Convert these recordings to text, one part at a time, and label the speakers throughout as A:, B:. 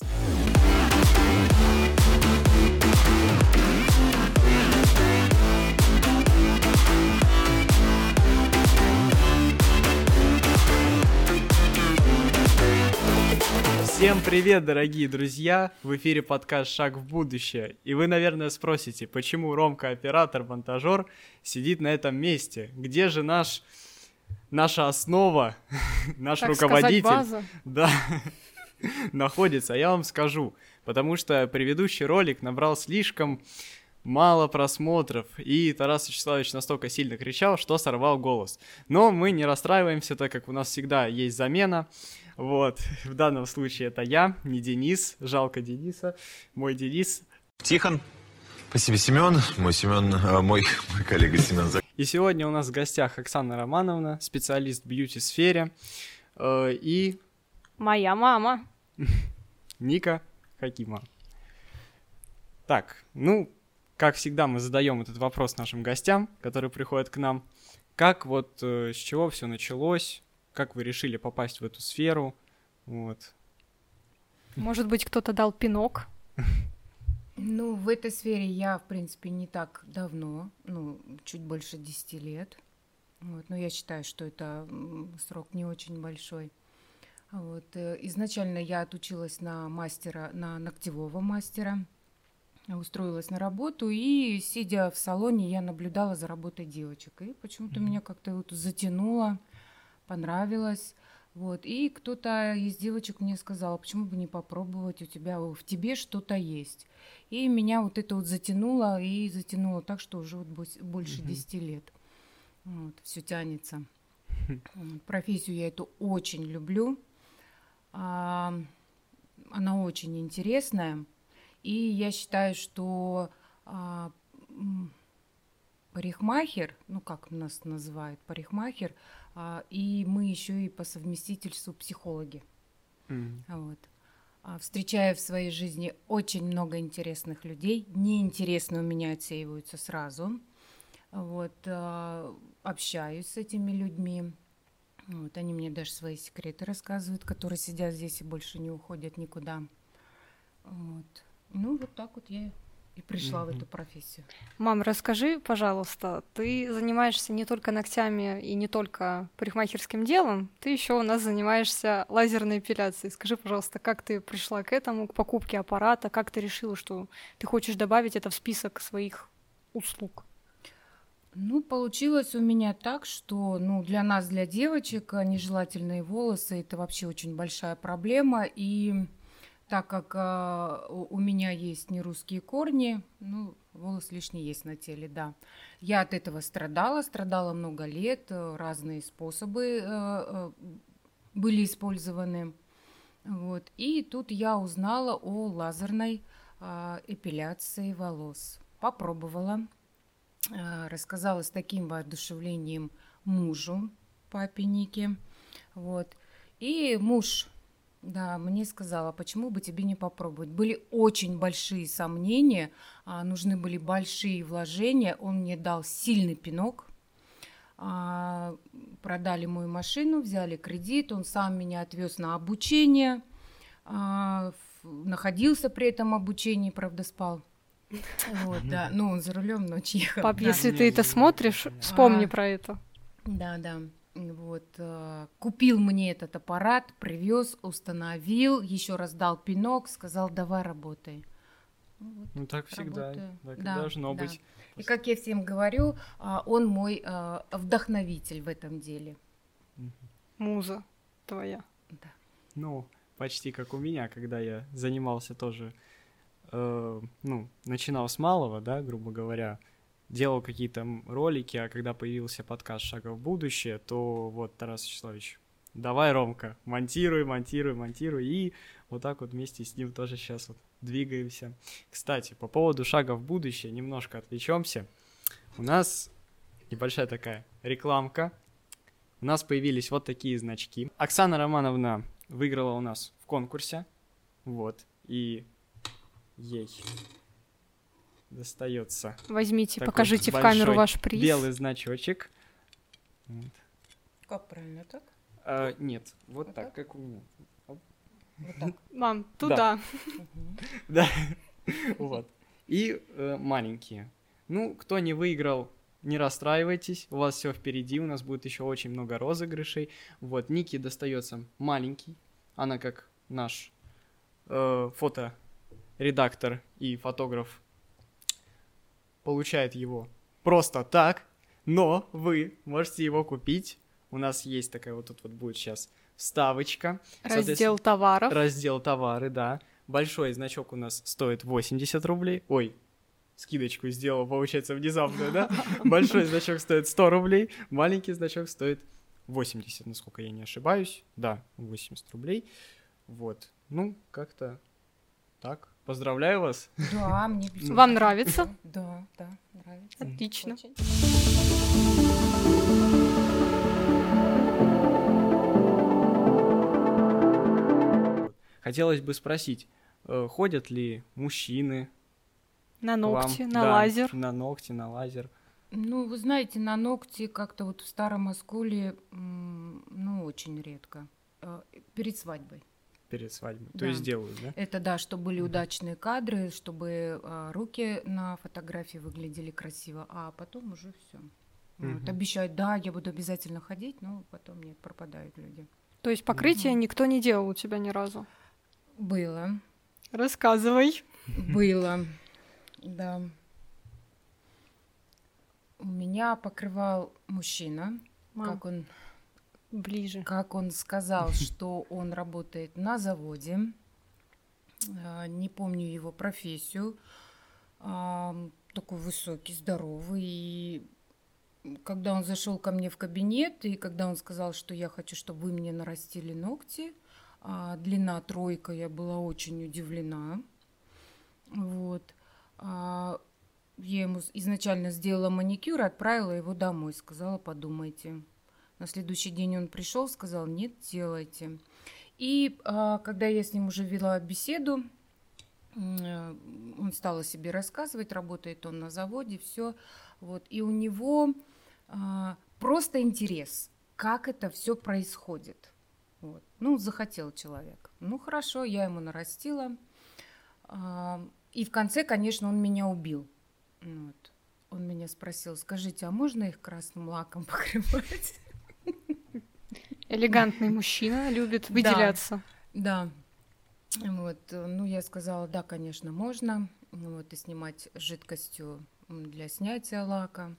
A: нас. Всем привет, дорогие друзья! В эфире подкаст «Шаг в будущее». И вы, наверное, спросите, почему Ромка, оператор-монтажер, сидит на этом месте? Где же наш наша основа, наш
B: так
A: руководитель,
B: сказать, база.
A: да, находится. Я вам скажу, потому что предыдущий ролик набрал слишком мало просмотров, и Тарас Вячеславович настолько сильно кричал, что сорвал голос. Но мы не расстраиваемся, так как у нас всегда есть замена. Вот, в данном случае это я, не Денис, жалко Дениса, мой Денис.
C: Тихон. Спасибо, Семен. Мой Семен, а, мой, мой коллега Семен.
A: И сегодня у нас в гостях Оксана Романовна, специалист в бьюти-сфере, э, и
B: Моя мама.
A: Ника Хакима. Так, ну, как всегда, мы задаем этот вопрос нашим гостям, которые приходят к нам. Как вот, э, с чего все началось? Как вы решили попасть в эту сферу? Вот.
B: Может быть, кто-то дал пинок.
D: Ну, в этой сфере я, в принципе, не так давно, ну, чуть больше 10 лет. Вот, но я считаю, что это срок не очень большой. Вот, э, изначально я отучилась на мастера, на ногтевого мастера, устроилась на работу, и, сидя в салоне, я наблюдала за работой девочек. И почему-то меня как-то вот затянуло, понравилось. Вот. И кто-то из девочек мне сказал, «А почему бы не попробовать, у тебя в тебе что-то есть. И меня вот это вот затянуло, и затянуло так, что уже вот больше
A: Мгм.
D: 10 лет. Вот, все тянется. Профессию я эту очень люблю. А, Она очень интересная. И я считаю, что а, парикмахер, ну как нас называют, парикмахер, а, и мы еще и по совместительству психологи.
A: М.
D: Вот. Встречаю в своей жизни очень много интересных людей. Неинтересные у меня отсеиваются сразу. Вот. Общаюсь с этими людьми. Вот. Они мне даже свои секреты рассказывают, которые сидят здесь и больше не уходят никуда. Вот. Ну, вот так вот я и пришла в
A: Мгм.
D: эту профессию.
B: Мам, расскажи, пожалуйста, ты занимаешься не только ногтями и не только парикмахерским делом, ты еще у нас занимаешься лазерной эпиляцией. Скажи, пожалуйста, как ты пришла к этому, к покупке аппарата, как ты решила, что ты хочешь добавить это в список своих услуг?
D: Ну, получилось у меня так, что ну, для нас, для девочек, а, нежелательные волосы это вообще очень большая проблема. И так как а, у меня есть нерусские корни, ну, волос лишний есть на теле, да. Я от этого страдала, страдала много лет, э, разные способы э, э, были использованы. Вот. И тут я узнала о лазерной а, эпиляции волос. Попробовала рассказала с таким воодушевлением мужу, папе Нике. Вот. И муж, да, мне сказала, почему бы тебе не попробовать. Были очень большие сомнения, а, нужны были большие вложения. Он мне дал сильный пинок. А, продали мою машину, взяли кредит, он сам меня отвез на обучение, а, находился при этом обучении, правда, спал. Вот, да, ну он за рулем ночью ехал.
B: Пап,
D: да.
B: если ты это смотришь, вспомни
D: А.
B: про это.
D: Да, да. Вот, э, купил мне этот аппарат, привез, установил, еще раз дал пинок, сказал, давай работай. Ну вот,
A: Ну так всегда,
D: работаю.
A: так и
D: Да,
A: должно
D: да.
A: быть.
D: И как я всем говорю, а, он мой а, вдохновитель в этом деле.
B: Муза твоя.
D: Да.
A: Ну, почти как у меня, когда я занимался тоже, э, ну, начинал с малого, да, грубо говоря, делал какие-то ролики, а когда появился подкаст «Шага в будущее», то вот, Тарас Вячеславович, давай, Ромка, монтируй, монтируй, монтируй, и вот так вот вместе с ним тоже сейчас вот двигаемся. Кстати, по поводу «Шага в будущее» немножко отвлечемся. У нас небольшая такая рекламка. У нас появились вот такие значки. Оксана Романовна выиграла у нас в конкурсе. Вот. И ей достается
B: Возьмите,
A: такой
B: покажите в камеру ваш приз.
A: белый значочек. Вот.
D: Как правильно так?
A: А, нет, вот,
D: Вот
A: так,
D: так?
A: как у меня.
D: Вот так.
B: Мам, туда.
A: Да. Вот. И э, маленькие. Ну, кто не выиграл, не расстраивайтесь, у вас все впереди, у нас будет еще очень много розыгрышей. Вот, Нике достается маленький, она как наш э, фоторедактор и фотограф получает его просто так, но вы можете его купить. У нас есть такая вот тут вот будет сейчас вставочка.
B: Раздел товаров.
A: Раздел товары, да. Большой значок у нас стоит 80 рублей. Ой, скидочку сделал, получается, внезапно, да? Большой значок стоит 100 рублей, маленький значок стоит 80, насколько я не ошибаюсь. Да, 80 рублей. Вот. Ну, как-то так. Поздравляю вас.
D: Да, мне
B: Вам нравится?
D: Да, да, нравится.
B: Отлично.
D: Очень.
A: Хотелось бы спросить, э, ходят ли мужчины
B: На
A: к вам?
B: ногти, на
A: Да,
B: лазер.
A: На ногти, на лазер.
D: Ну, вы знаете, на ногти как-то вот в старом осколе, м, ну, очень редко. Э, Перед свадьбой.
A: Перед свадьбой. То
D: Да.
A: есть делают, да?
D: Это да, чтобы были удачные кадры, чтобы а, руки на фотографии выглядели красиво, а потом уже все.
A: Мгм.
D: Вот, обещают, да, я буду обязательно ходить, но потом нет, пропадают люди.
B: То есть покрытие
D: Мгм.
B: никто не делал у тебя ни разу.
D: Было,
B: Рассказывай.
D: было, да. У меня покрывал мужчина,
B: Мам,
D: как он
B: ближе.
D: Как он сказал, что он работает на заводе, а, не помню его профессию, а, такой высокий, здоровый. И когда он зашел ко мне в кабинет, и когда он сказал, что я хочу, чтобы вы мне нарастили ногти, а, длина тройка, я была очень удивлена. Вот. Я ему изначально сделала маникюр, отправила его домой, сказала, подумайте. На следующий день он пришел, сказал, нет, делайте. И а, когда я с ним уже вела беседу, э, он стал о себе рассказывать, работает он на заводе, все. Вот. И у него а, просто интерес, как это все происходит. Вот. Ну, захотел человек. Ну, хорошо, я ему нарастила. А, И в конце, конечно, он меня убил. Вот. Он меня спросил, скажите, а можно их красным лаком покрывать?
B: Элегантный мужчина любит выделяться.
D: Да. Вот, ну, я сказала, да, конечно, можно. Вот, и снимать жидкостью для снятия лака.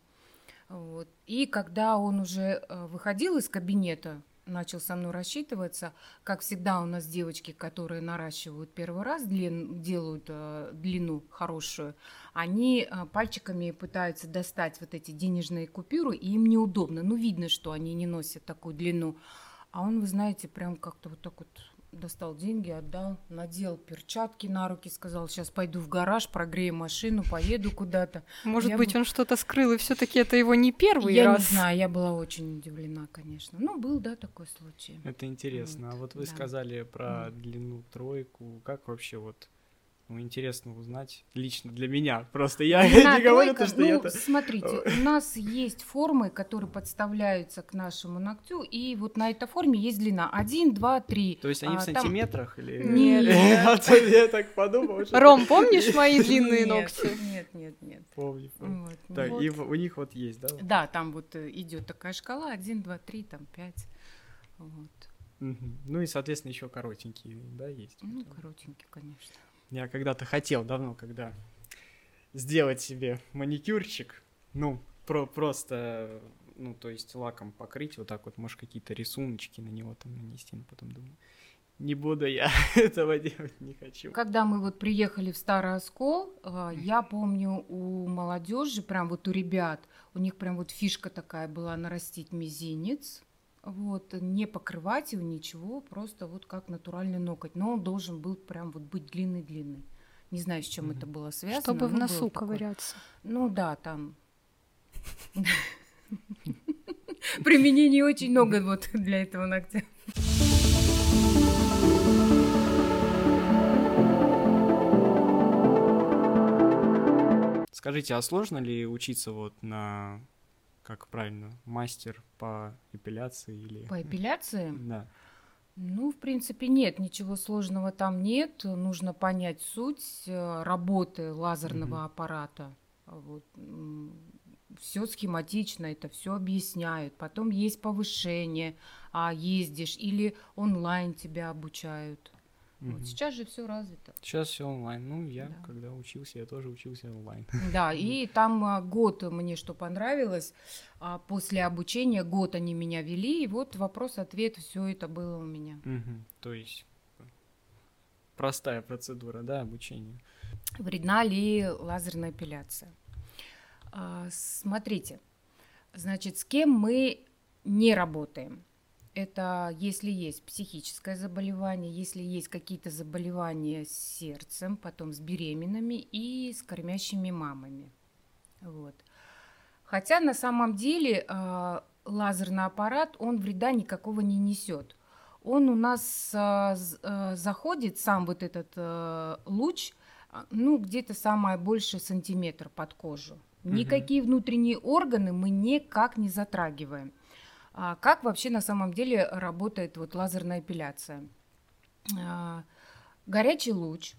D: Вот. И когда он уже э, выходил из кабинета, начал со мной рассчитываться, как всегда у нас девочки, которые наращивают первый раз, длин, делают э, длину хорошую, они э, пальчиками пытаются достать вот эти денежные купюры, и им неудобно. Ну, видно, что они не носят такую длину. А он, вы знаете, прям как-то вот так вот достал деньги, отдал, надел перчатки на руки, сказал, сейчас пойду в гараж, прогрею машину, поеду куда-то.
B: Может
D: Я
B: быть,
D: бы-
B: он что-то скрыл, и все-таки это его не первый
D: я
B: раз.
D: не знаю, я была очень удивлена, конечно. Ну, был, да, такой случай.
A: Это интересно. А вот вы
D: да.
A: сказали про
D: Мгм.
A: длину тройку. Как вообще вот ну, интересно узнать лично для меня. Просто я не говорю то, что
D: ну,
A: я...
D: смотрите, у нас есть формы, которые подставляются к нашему ногтю, и вот на этой форме есть длина 1, 2, 3.
A: То есть они в сантиметрах или...
D: Нет.
A: А я так подумал.
B: Ром, помнишь мои длинные ногти?
D: Нет, нет, нет.
A: Помню, помню.
D: Вот,
A: Так, и у них вот есть, да?
D: Да, там вот э, идет такая шкала 1, 2, 3, там 5. Вот.
A: Ну и, соответственно, еще коротенькие, да, есть.
D: Ну,
A: Вот.
D: коротенький, конечно.
A: Я когда-то хотел, давно, когда сделать себе маникюрчик, ну, про просто, ну, то есть лаком покрыть, вот так вот, может, какие-то рисуночки на него там нанести, но потом думаю, не буду я этого делать, не хочу.
D: Когда мы вот приехали в Старый Оскол, э, я помню у молодежи, прям вот у ребят, у них прям вот фишка такая была нарастить мизинец, вот, не покрывать его ничего, просто вот как натуральный ноготь. Но он должен был прям вот быть длинный-длинный. Не знаю, с чем
A: Мгм.
D: это было связано.
B: Чтобы в носу
D: такое.
B: ковыряться.
D: Ну да, там. Применений очень много вот для этого ногтя.
A: Скажите, а сложно ли учиться вот на, как правильно, мастер по эпиляции или...
D: По эпиляции?
A: Да.
D: Ну, в принципе, нет, ничего сложного там нет. Нужно понять суть э, работы лазерного
A: Мгм.
D: аппарата. Вот. Все схематично, это все объясняют. Потом есть повышение, а ездишь, или онлайн тебя обучают. Вот
A: Мгм.
D: сейчас же все развито.
A: Сейчас все онлайн. Ну, я,
D: Да.
A: когда учился, я тоже учился онлайн.
D: Да, и там а, год мне что понравилось. а, После обучения год они меня вели, и вот вопрос-ответ, все это было у меня.
A: Мгм. То есть э, простая процедура, да, обучения.
D: Вредна ли лазерная эпиляция? А, Смотрите, значит, с кем мы не работаем? Это если есть психическое заболевание, если есть какие-то заболевания с сердцем, потом с беременными и с кормящими мамами. Вот. Хотя на самом деле а, лазерный аппарат, он вреда никакого не несет. Он у нас а, заходит, сам вот этот а, луч, ну, где-то самое больше сантиметр под кожу. Никакие внутренние органы мы никак не затрагиваем. А как вообще на самом деле работает вот лазерная эпиляция? А, горячий луч,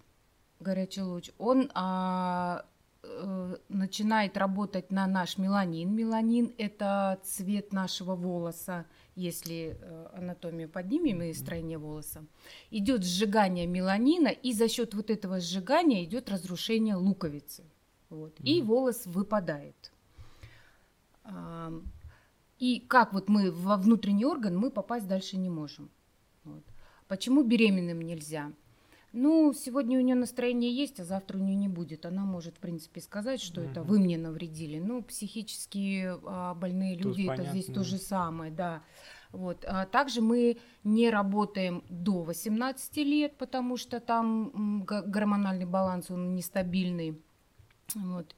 D: горячий луч, он а, э, начинает работать на наш меланин. Меланин – это цвет нашего волоса, если э, анатомию поднимем и строение волоса. Идет сжигание меланина, и за счет вот этого сжигания идет разрушение луковицы. Вот, И
A: Мгм.
D: волос выпадает. И как вот мы во внутренний орган мы попасть дальше не можем. Вот. Почему беременным нельзя? Ну, сегодня у нее настроение есть, а завтра у нее не будет. Она может, в принципе, сказать, что это
A: Мгм.
D: вы мне навредили. Ну, психически а, больные
A: Тут
D: люди, это здесь
A: понятно.
D: то же самое, да. Вот. А также мы не работаем до 18 лет, потому что там гормональный баланс, он нестабильный. Вот.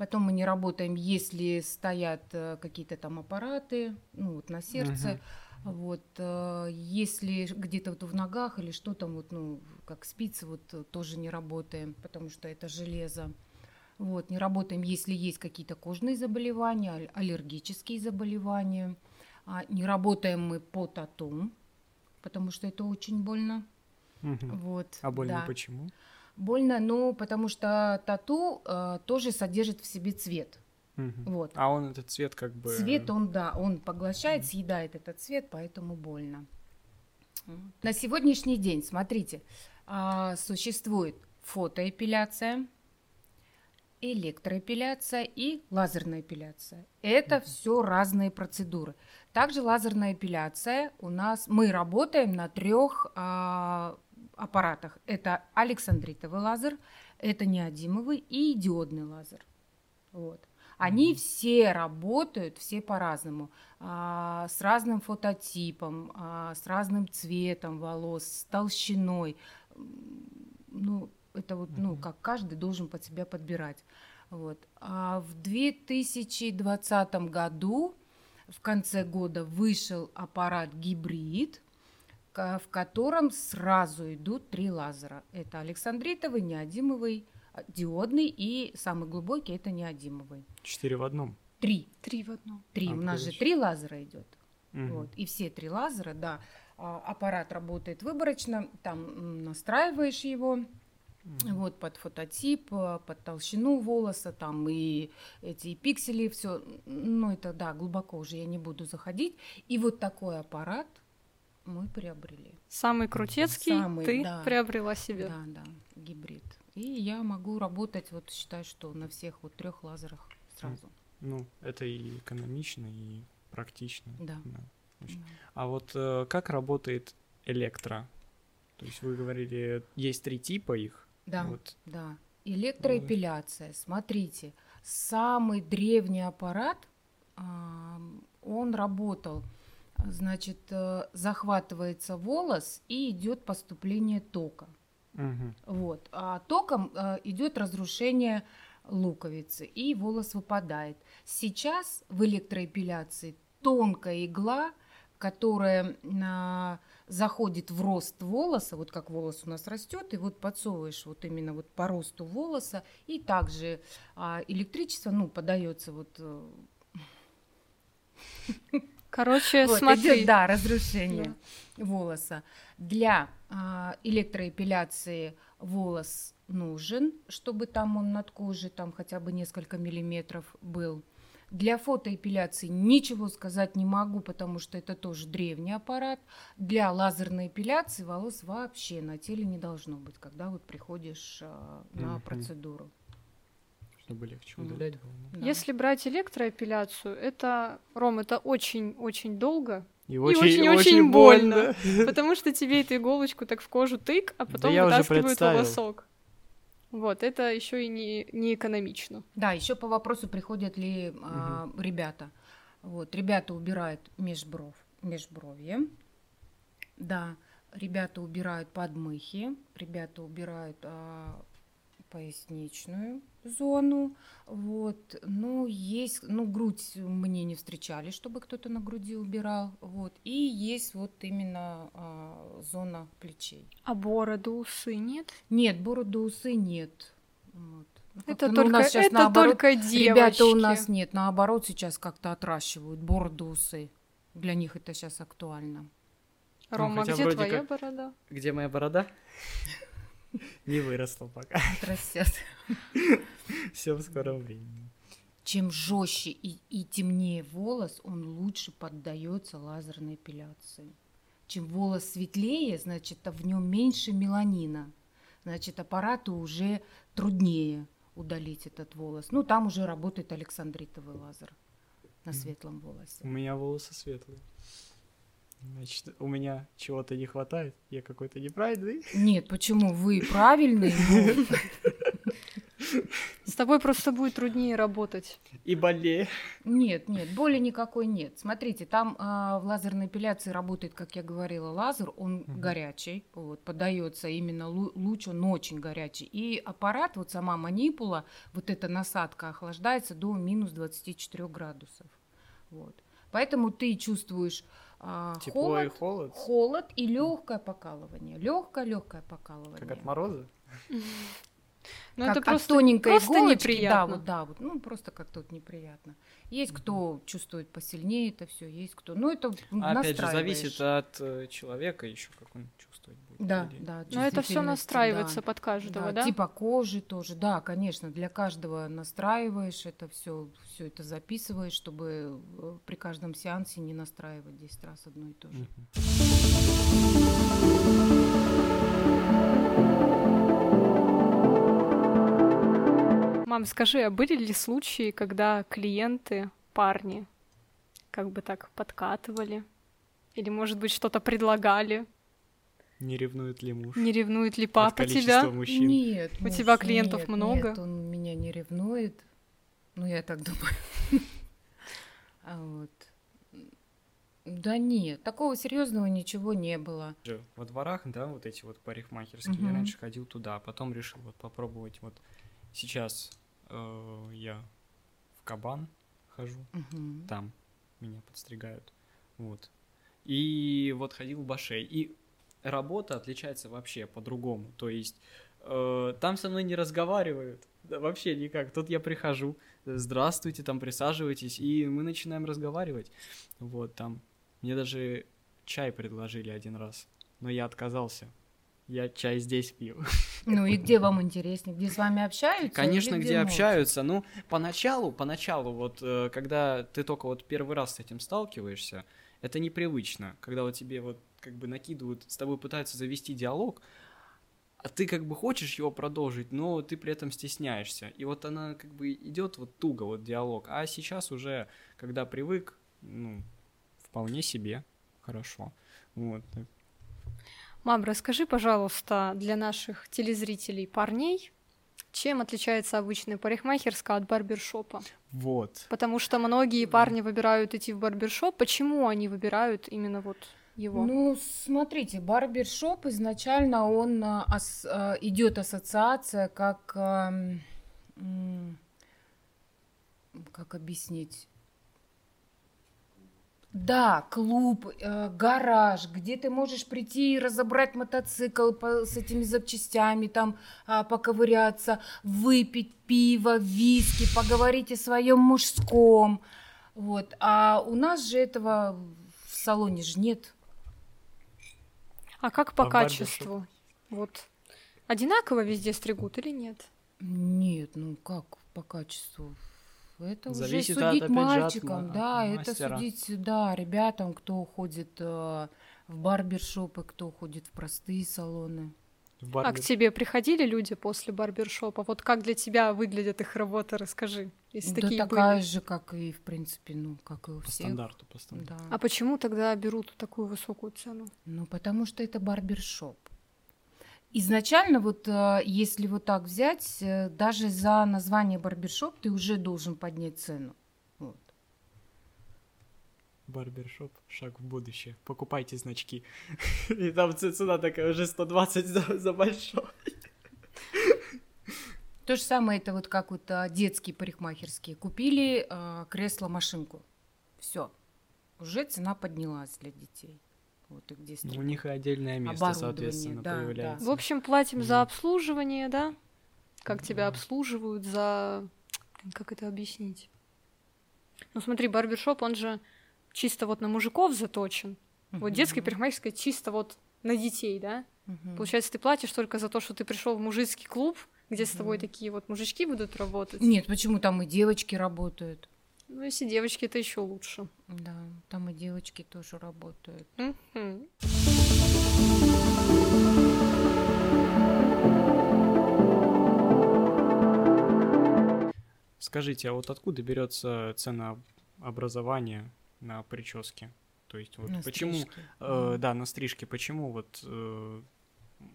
D: Потом мы не работаем, если стоят э, какие-то там аппараты, ну вот на сердце. Вот, э, если где-то вот в ногах или что там, вот, ну, как спицы, вот э, тоже не работаем, потому что это железо. Вот, не работаем, если есть какие-то кожные заболевания, аллергические заболевания. А, не работаем мы по тату, потому что это очень больно.
A: Мгм.
D: Вот,
A: А больно
D: да.
A: почему?
D: Больно, ну, потому что тату э, тоже содержит в себе цвет.
A: Мгм.
D: Вот.
A: А он этот цвет как бы...
D: Цвет он, да, он поглощает, съедает этот цвет, поэтому больно. На сегодняшний день, смотрите, а, существует фотоэпиляция, электроэпиляция и лазерная эпиляция. Это все разные процедуры. Также лазерная эпиляция у нас, мы работаем на трех аппаратах. Это александритовый лазер, это неодимовый и диодный лазер. Вот. Они все работают, все по-разному, а, с разным фототипом, а, с разным цветом волос, с толщиной. Ну, это вот, ну,
A: Мгм.
D: как каждый должен под себя подбирать. Вот. А в 2020 году, в конце года, вышел аппарат гибрид, в котором сразу идут три лазера. Это александритовый, неодимовый, а, диодный и самый глубокий это неодимовый.
A: Четыре в одном.
D: Три.
B: Три в одном.
D: Три.
A: А,
D: У нас же три лазера идет.
A: Мгм.
D: Вот. И все три лазера, да. а, Аппарат работает выборочно, там настраиваешь его.
A: Мгм.
D: Вот под фототип, э, под толщину волоса, там и эти пиксели, все. Ну, это да, глубоко уже я не буду заходить. И вот такой аппарат мы приобрели.
B: Самый крутецкий
D: Самый,
B: ты
D: да.
B: приобрела себе.
D: Да, да, гибрид. И я могу работать, вот считаю, что на всех вот трех лазерах сразу.
A: Ну, это и экономично, и практично.
D: Да.
A: очень.
D: Да.
A: А вот э, как работает электро? То есть вы говорили, есть три типа их.
D: Да.
A: Вот.
D: Да, электроэпиляция. Смотрите, самый древний аппарат, ам, он работал, значит, э, захватывается волос и идет поступление тока.
A: Мгм.
D: Вот. А током э, идет разрушение луковицы, и волос выпадает. Сейчас в электроэпиляции тонкая игла, которая а, заходит в рост волоса, вот как волос у нас растет, и вот подсовываешь вот именно вот по росту волоса, и также а, электричество, ну, подается вот э,
B: Короче,
D: Вот,
B: смотри.
D: идет, да, разрушение волоса. Для а, электроэпиляции волос нужен, чтобы там он над кожей там хотя бы несколько миллиметров был. Для фотоэпиляции ничего сказать не могу, потому что это тоже древний аппарат. Для лазерной эпиляции волос вообще на теле не должно быть, когда вот приходишь а, на
A: Мгм.
D: процедуру.
A: Чтобы легче удалять было. да.
D: Да.
B: Если брать электроэпиляцию, это, Ром, это очень-очень долго,
A: И
B: очень-очень больно. потому что тебе эту иголочку так в кожу тык, а потом
A: уже
B: вытаскивают волосок. Вот, это еще и не, не экономично.
D: Да, еще по вопросу, приходят ли а, ребята. Вот, ребята убирают межбров, межбровье. Да, ребята убирают подмыхи, ребята убирают а, поясничную зону. Вот, ну, есть, ну, грудь мне не встречали, чтобы кто-то на груди убирал. Вот, и есть вот именно а, зона плечей.
B: А бороду, усы нет?
D: Нет, бороду, усы нет. Вот. Ну,
B: Это
D: ну, у
B: только,
D: нас щас
B: это
D: наоборот
B: только девочки.
D: Ребята у нас нет, наоборот, сейчас как-то отращивают бороду, усы. Для них это сейчас актуально.
B: Рома,
A: хотя
B: где твоя
A: как-
B: борода?
A: Где моя борода? Не выросла пока.
D: Отрастят.
A: Все в скором времени.
D: Чем жестче и, и темнее волос, он лучше поддается лазерной эпиляции. Чем волос светлее, значит, а в нем меньше меланина. Значит, аппарату уже труднее удалить этот волос. Ну, там уже работает александритовый лазер на светлом волосе.
A: У меня волосы светлые. Значит, у меня чего-то не хватает. Я какой-то неправильный.
D: Нет, почему вы правильный? ну,
B: С тобой просто будет труднее работать.
A: И болею.
D: Нет, нет, боли никакой нет. Смотрите, там а, в лазерной эпиляции работает, как я говорила, лазер, он
A: Мгм.
D: горячий, вот, подается именно лу- луч, он очень горячий. И аппарат, вот сама манипула, вот эта насадка охлаждается до минус 24 градусов. Вот. Поэтому ты чувствуешь а,
A: Тепло и
D: холод,
A: холод.
D: холод и легкое покалывание. Легкое, легкое покалывание.
A: Как от мороза.
B: Ну,
D: как
B: это просто,
D: тоненькой
B: просто
D: иголочки,
B: неприятно.
D: Да, вот, да, вот, ну просто как-то вот неприятно. Есть кто чувствует посильнее это все, есть кто, ну это
A: А Опять же, зависит от э, человека еще, как он чувствует будет.
D: Да,
A: Или-
D: да.
B: Но это все настраивается
D: да.
B: под каждого,
D: Да,
B: да?
D: Типа кожи тоже, да, конечно, для каждого настраиваешь это все, все это записываешь, чтобы э, при каждом сеансе не настраивать 10 раз одно и то же.
B: Мам, скажи, а были ли случаи, когда клиенты, парни, как бы так подкатывали? Или, может быть, что-то предлагали?
A: Не ревнует ли муж?
B: Не ревнует ли папа тебя?
A: мужчин?
D: Нет,
B: У
D: муж,
B: тебя клиентов
D: нет,
B: много?
D: Нет, он меня не ревнует. Ну, я так думаю. А вот. Да нет, такого серьезного ничего не было.
A: во дворах, да, вот эти вот парикмахерские. Я
D: Мгм.
A: раньше ходил туда, а потом решил вот попробовать вот сейчас э, я в кабан хожу,
D: Мгм.
A: там меня подстригают, вот. И вот ходил в Башей, и работа отличается вообще по-другому, то есть э, там со мной не разговаривают, вообще никак. Тут я прихожу, здравствуйте, там присаживайтесь, и мы начинаем разговаривать, вот там. Мне даже чай предложили один раз, но я отказался. Я чай здесь пью.
D: Ну и где вам интереснее? Где с вами общаются?
A: Конечно, где
D: молча?
A: общаются. Ну, поначалу, поначалу, вот э, когда ты только вот первый раз с этим сталкиваешься, это непривычно. Когда вот тебе вот как бы накидывают, с тобой пытаются завести диалог, а ты как бы хочешь его продолжить, но ты при этом стесняешься. И вот она как бы идет вот туго, вот диалог. А сейчас уже, когда привык, ну, вполне себе хорошо. Вот.
B: Мам, расскажи, пожалуйста, для наших телезрителей парней, чем отличается обычная парикмахерская от барбершопа?
A: Вот.
B: Потому что многие парни выбирают идти в барбершоп. Почему они выбирают именно вот его?
D: Ну, смотрите, барбершоп изначально он а, ас- а, идет ассоциация как ам, м, как объяснить? Да, клуб, э, гараж, где ты можешь прийти и разобрать мотоцикл по- с этими запчастями, там а, поковыряться, выпить пиво, виски, поговорить о своем мужском. Вот. А у нас же этого в салоне же нет.
B: А как по
A: А
B: качеству? Вот одинаково везде стригут или нет?
D: Нет, ну как по качеству? Это
A: Зависит
D: уже
A: от,
D: судить
A: же, от
D: мальчикам,
A: ма-
D: да,
A: от
D: это судить, да, ребятам, кто ходит э, в барбершопы, кто ходит в простые салоны.
A: В
B: А к
A: барбер-
B: тебе приходили люди после барбершопа? Вот как для тебя выглядит их работа, расскажи, если
D: да
B: такие
D: такая
B: были.
D: же, как и, в принципе, ну, как и у
A: По
D: всех.
A: стандарту, по стандарту.
D: Да.
B: А почему тогда берут такую высокую цену?
D: Ну, потому что это барбершоп. Изначально, вот э, если вот так взять, э, даже за название барбершоп ты уже должен поднять цену. Вот.
A: Барбершоп, шаг в будущее. Покупайте значки. И там цена такая уже 120 за, за большой.
D: То же самое это вот как вот а, детские парикмахерские. Купили а, кресло-машинку. Все. Уже цена поднялась для детей. Вот и где
A: У
D: стригут.
A: них и отдельное место, соответственно,
D: да, да.
A: появляется.
B: В общем, платим за
A: Мгм.
B: обслуживание, да? Как тебя
A: Да.
B: обслуживают, за... Как это объяснить? Ну смотри, барбершоп, он же чисто вот на мужиков заточен. Вот детская парикмахерская чисто вот на детей, да?
D: Мгм.
B: Получается, ты платишь только за то, что ты пришел в мужицкий клуб, где с тобой такие вот мужички будут работать.
D: Нет, почему там и девочки работают?
B: Ну, если девочки, это еще лучше.
D: Да, там и девочки тоже работают.
A: Скажите, а вот откуда берется ценообразование на прическе? То есть вот
D: На
A: почему,
D: стрижке.
A: э, да, на стрижке, почему вот э,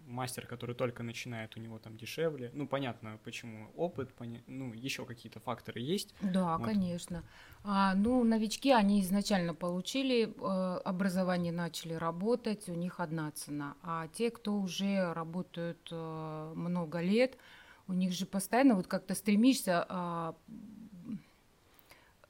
A: мастер, который только начинает, у него там дешевле? Ну, понятно, почему опыт, поня- ну, еще какие-то факторы есть.
D: Да,
A: Вот.
D: конечно. А, ну, новички, они изначально получили э, образование, начали работать, у них одна цена. А те, кто уже работают э, много лет, у них же постоянно вот как-то стремишься а,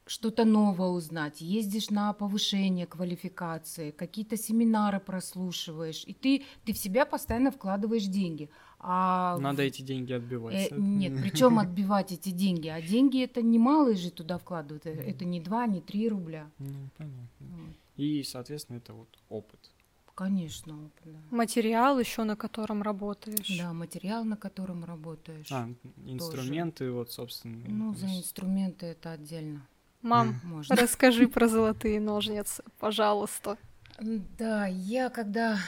D: что-то новое узнать, ездишь на повышение квалификации, какие-то семинары прослушиваешь, и ты, ты в себя постоянно вкладываешь деньги. А
A: Надо эти деньги отбивать.
D: Э, нет, причем отбивать эти деньги. А деньги это немалые же туда вкладывают. Э, Это не 2, не 3 рубля.
A: Ну, понятно.
D: Вот.
A: И, соответственно, это вот опыт.
D: Конечно, опыт, да.
B: Материал еще, на котором работаешь.
D: Да, материал, на котором работаешь.
A: А, инструменты, вот, собственно.
D: Ну, за инструменты это отдельно
B: Мам,
D: можно.
B: расскажи про золотые ножницы, пожалуйста.
D: Да, я когда,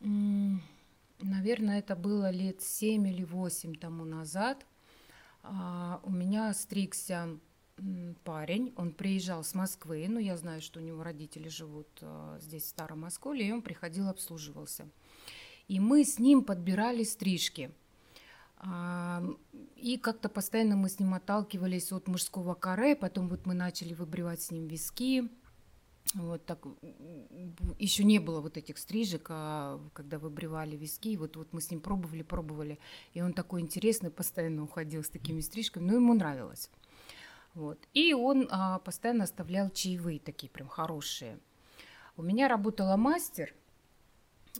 D: наверное, это было лет 7 или 8 тому назад, а, у меня стригся парень, он приезжал с Москвы, ну, я знаю, что у него родители живут а, здесь, в Старом Осколе, и он приходил, обслуживался. И мы с ним подбирали стрижки. А, И как-то постоянно мы с ним отталкивались от мужского каре, потом вот мы начали выбривать с ним виски, вот так еще не было вот этих стрижек, а когда выбривали виски, вот, вот мы с ним пробовали, пробовали, и он такой интересный, постоянно уходил с такими стрижками, но ему нравилось. Вот. И он а, постоянно оставлял чаевые такие прям хорошие. У меня работала мастер,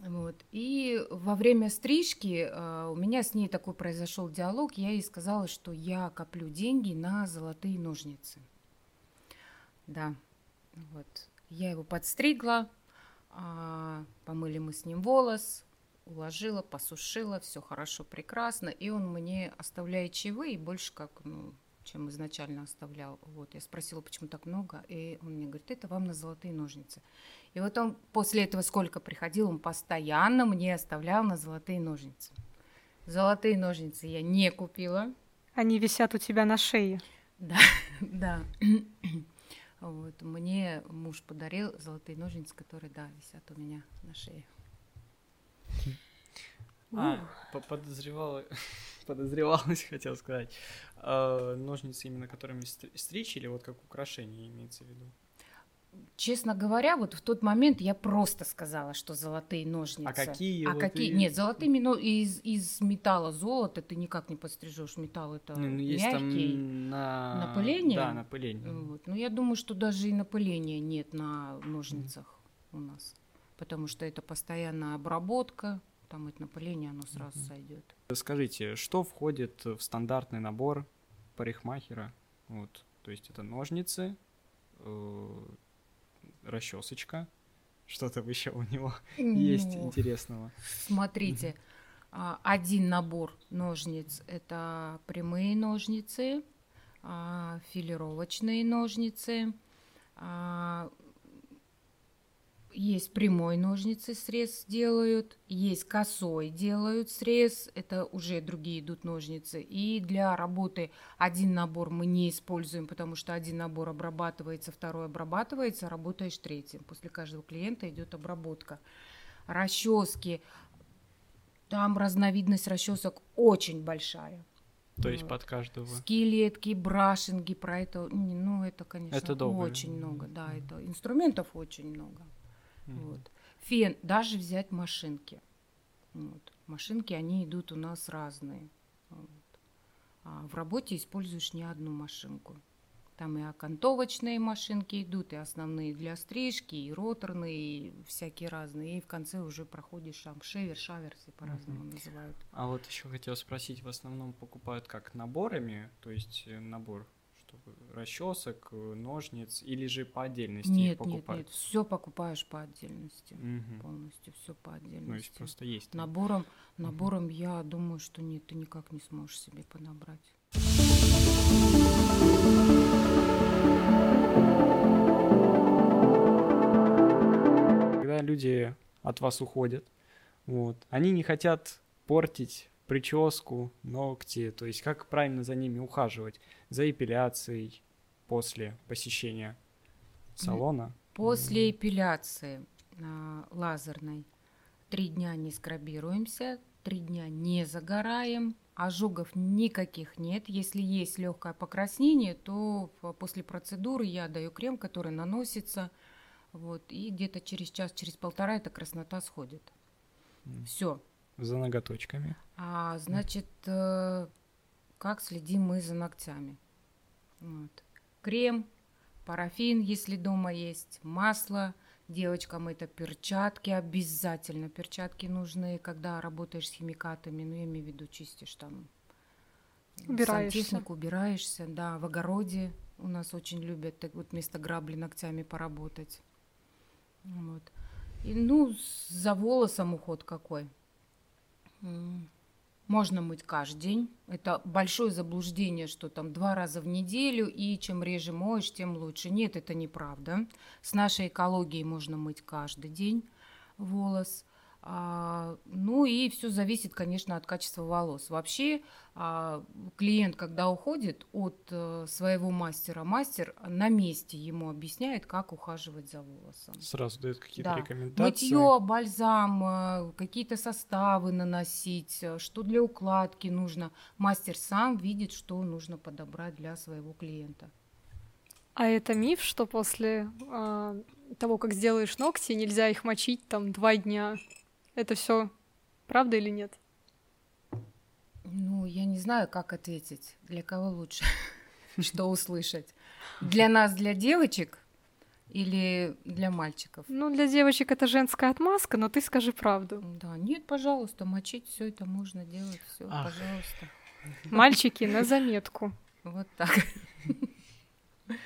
D: вот, и во время стрижки а, у меня с ней такой произошел диалог, я ей сказала, что я коплю деньги на золотые ножницы. Да, вот. Я его подстригла, а, помыли мы с ним волос, уложила, посушила, все хорошо, прекрасно. И он мне оставляет чаевые, больше как, ну, чем изначально оставлял. Вот, я спросила, почему так много, и он мне говорит, это вам на золотые ножницы. И вот он после этого сколько приходил, он постоянно мне оставлял на золотые ножницы. Золотые ножницы я не купила.
B: Они висят у тебя на шее.
D: Да, да. Вот, мне муж подарил золотые ножницы, которые, да, висят у меня на шее.
A: А, по- подозревала, подозревалась, хотел сказать. А, ножницы именно которыми стр- стричь или вот как украшение имеется в виду?
D: Честно говоря, вот в тот момент я просто сказала, что золотые ножницы.
A: А какие
D: А
A: вот
D: какие?
A: и-
D: Нет, золотыми, но из, из металла золото ты никак не подстрижешь. Металл это
A: Ну, есть
D: мягкий.
A: там на...
D: Напыление?
A: Да, напыление.
D: Вот. Ну, я думаю, что даже и напыления нет на ножницах у нас. Потому что это постоянная обработка, там это напыление, оно сразу сойдет.
A: Скажите, что входит в стандартный набор парикмахера? Вот, то есть это ножницы, расчесочка. Что-то еще у него есть интересного.
D: Смотрите, а, один набор ножниц это прямые ножницы, а, филировочные ножницы, а, есть прямой ножницы срез делают, есть косой делают срез, это уже другие идут ножницы. И для работы один набор мы не используем, потому что один набор обрабатывается, второй обрабатывается, работаешь третьим. После каждого клиента идет обработка. Расчески, там разновидность расчесок очень большая.
A: То есть
D: Вот.
A: под каждого.
D: Скелетки, брашинги, про это, ну это, конечно,
A: Это долго.
D: очень много, да, это инструментов очень много.
A: Мгм.
D: Вот. Фен, даже взять машинки. Вот. Машинки, они идут у нас разные. Вот. А в работе используешь не одну машинку. Там и окантовочные машинки идут, и основные для стрижки, и роторные, и всякие разные. И в конце уже проходишь там шевер, шавер, все по-разному называют.
A: А вот еще хотел спросить, в основном покупают как наборами, то есть э, набор чтобы расчесок, э, ножниц, или же по отдельности
D: Нет, нет,
A: покупают?
D: нет, все покупаешь по отдельности.
A: Мгм.
D: Полностью все по отдельности.
A: Ну, есть просто есть.
D: Набором, набором я думаю, что нет, ты никак не сможешь себе подобрать.
A: Когда люди от вас уходят, вот, они не хотят портить прическу, ногти, то есть как правильно за ними ухаживать, за эпиляцией после посещения салона.
D: После эпиляции а, лазерной три дня не скрабируемся, три дня не загораем, ожогов никаких нет. Если есть легкое покраснение, то после процедуры я даю крем, который наносится, вот, и где-то через час, через полтора эта краснота сходит.
A: М.
D: Все.
A: За ноготочками.
D: А, значит, э, как следим мы за ногтями? Вот. Крем, парафин, если дома есть, масло. Девочкам это перчатки, обязательно перчатки нужны, когда работаешь с химикатами, ну, я имею в виду, чистишь там
B: Убираешься.
D: сантехнику, убираешься, да, в огороде у нас очень любят так вот вместо грабли ногтями поработать. Вот. И, ну, за волосом уход какой. Можно мыть каждый день. Это большое заблуждение, что там два раза в неделю, и чем реже моешь, тем лучше. Нет, это неправда. С нашей экологией можно мыть каждый день волос. А, ну и все зависит, конечно, от качества волос. Вообще а, клиент, когда уходит от э, своего мастера, мастер на месте ему объясняет, как ухаживать за волосом.
A: Сразу дают какие-то
D: Да.
A: рекомендации.
D: Мытье, бальзам, э, какие-то составы наносить, э, что для укладки нужно. Мастер сам видит, что нужно подобрать для своего клиента.
B: А это миф, что после а, того, как сделаешь ногти, нельзя их мочить там два дня. Это все правда или нет?
D: Ну, я не знаю, как ответить. Для кого лучше? Что услышать? Для нас, для девочек или для мальчиков?
B: Ну, для девочек это женская отмазка, но ты скажи правду.
D: Да, нет, пожалуйста, мочить все это можно делать, все, пожалуйста.
B: Мальчики, на заметку.
D: Вот так.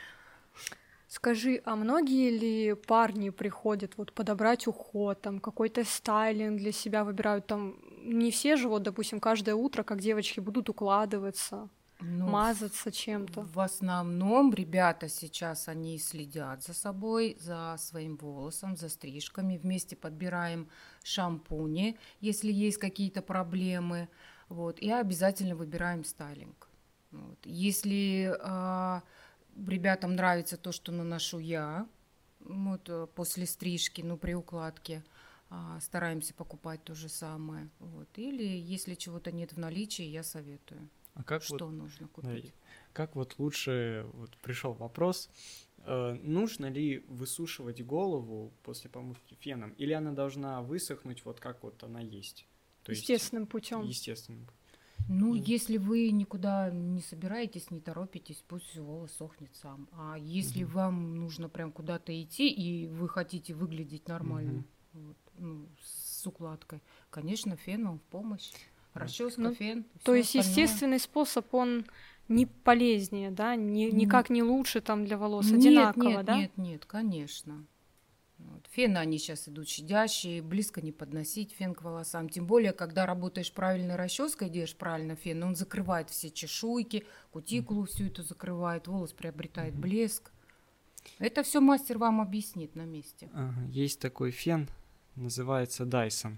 B: Скажи, а многие ли парни приходят вот подобрать уход, там какой-то стайлинг для себя выбирают, там не все же вот, допустим, каждое утро, как девочки, будут укладываться,
D: Ну,
B: мазаться чем-то.
D: В основном ребята сейчас они следят за собой, за своим волосом, за стрижками. Вместе подбираем шампуни, если есть какие-то проблемы. Вот, и обязательно выбираем стайлинг. Вот. Если а, ребятам нравится то, что наношу я, вот, э, после стрижки, ну, при укладке, а, стараемся покупать то же самое. Вот. Или если чего-то нет в наличии, я советую,
A: А как
D: что
A: вот,
D: нужно купить.
A: как вот лучше, вот пришел вопрос, э, нужно ли высушивать голову после помывки феном, или она должна высохнуть вот как вот она есть? То есть
B: Естественным путем.
D: Ну,
A: Мгм.
D: если вы никуда не собираетесь, не торопитесь, пусть волос сохнет сам. А если
A: Мгм.
D: вам нужно прям куда-то идти, и вы хотите выглядеть нормально, вот, ну, с укладкой, конечно, фен вам в помощь. Расческа,
B: Ну,
D: фен.
B: То есть
D: остальное.
B: естественный способ, он не полезнее, да, не, никак не лучше там для волос,
D: Нет,
B: одинаково,
D: нет,
B: да?
D: нет, нет, конечно. Фены, они сейчас идут щадящие, близко не подносить фен к волосам. Тем более, когда работаешь правильной расческой, делаешь правильно фен, он закрывает все чешуйки, кутикулу всю эту закрывает, волос приобретает
A: Мгм.
D: блеск. Это все мастер вам объяснит на месте.
A: Ага, Есть такой фен, называется Dyson.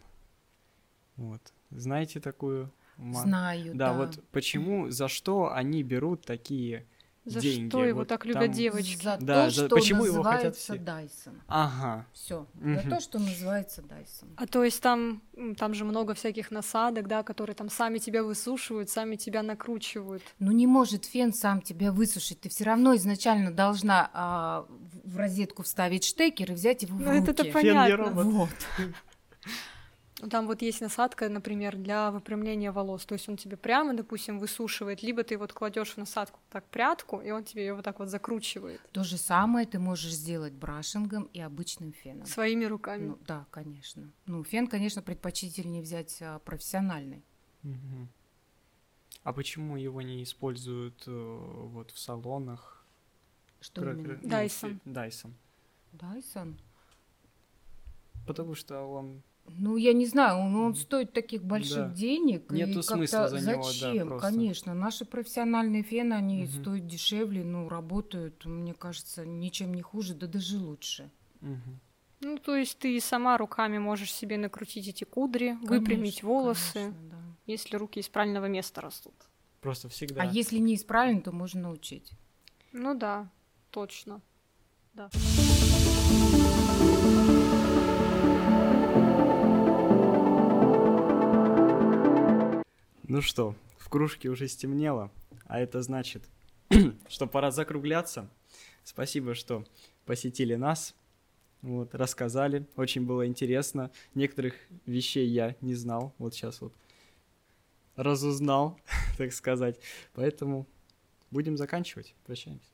A: Вот. Знаете такую?
D: Знаю,
A: Да,
D: да.
A: вот почему, за что они берут такие
B: За
A: деньги?
B: что его
A: Вот
B: так любят
A: там-
B: девочки?
D: За
A: Да,
D: то,
A: за-
D: что
A: почему его хотят
D: называется
A: все?
D: Дайсон.
A: Ага.
D: Все. За
A: Мгм.
D: то, что называется Дайсон.
B: А то есть там, там же много всяких насадок, да, которые там сами тебя высушивают, сами тебя накручивают.
D: Ну не может фен сам тебя высушить. Ты все равно изначально должна а, в- розетку вставить штекер и взять его в
B: Ну,
D: руки.
B: это-то
A: Фен не
B: понятно.
A: робот.
D: Вот.
B: Ну, Там вот есть насадка, например, для выпрямления волос. То есть он тебе прямо, допустим, высушивает, либо ты вот кладешь в насадку так прядку, и он тебе ее вот так вот закручивает
D: То же самое ты можешь сделать брашингом и обычным феном.
B: своими руками.
D: Ну, да, конечно. Ну, фен, конечно, предпочтительнее взять а, профессиональный.
A: А почему его не используют э, вот в салонах?
D: Что
A: Кро-
D: именно?
A: ну, фе- Dyson.
D: Дайсон?
A: Потому что он...
D: Ну, я не знаю, он, он стоит таких больших
A: Да.
D: денег.
A: Нету
D: и как-то
A: смысла за него, да,
D: Зачем?
A: просто.
D: Конечно. Наши профессиональные фены, они
A: Мгм.
D: стоят дешевле, ну, работают, мне кажется, ничем не хуже, да даже лучше.
A: Мгм.
B: Ну, то есть ты и сама руками можешь себе накрутить эти кудри, выпрямить
D: Конечно,
B: волосы,
D: конечно, да.
B: если руки из правильного места растут.
A: Просто всегда.
D: А если не исправлен, то можно научить.
B: Ну да, точно. Да.
A: Ну что, в кружке уже стемнело, а это значит, что пора закругляться. Спасибо, что посетили нас, вот, рассказали, очень было интересно. Некоторых вещей я не знал, вот сейчас вот разузнал, так сказать. Поэтому будем заканчивать. Прощаемся.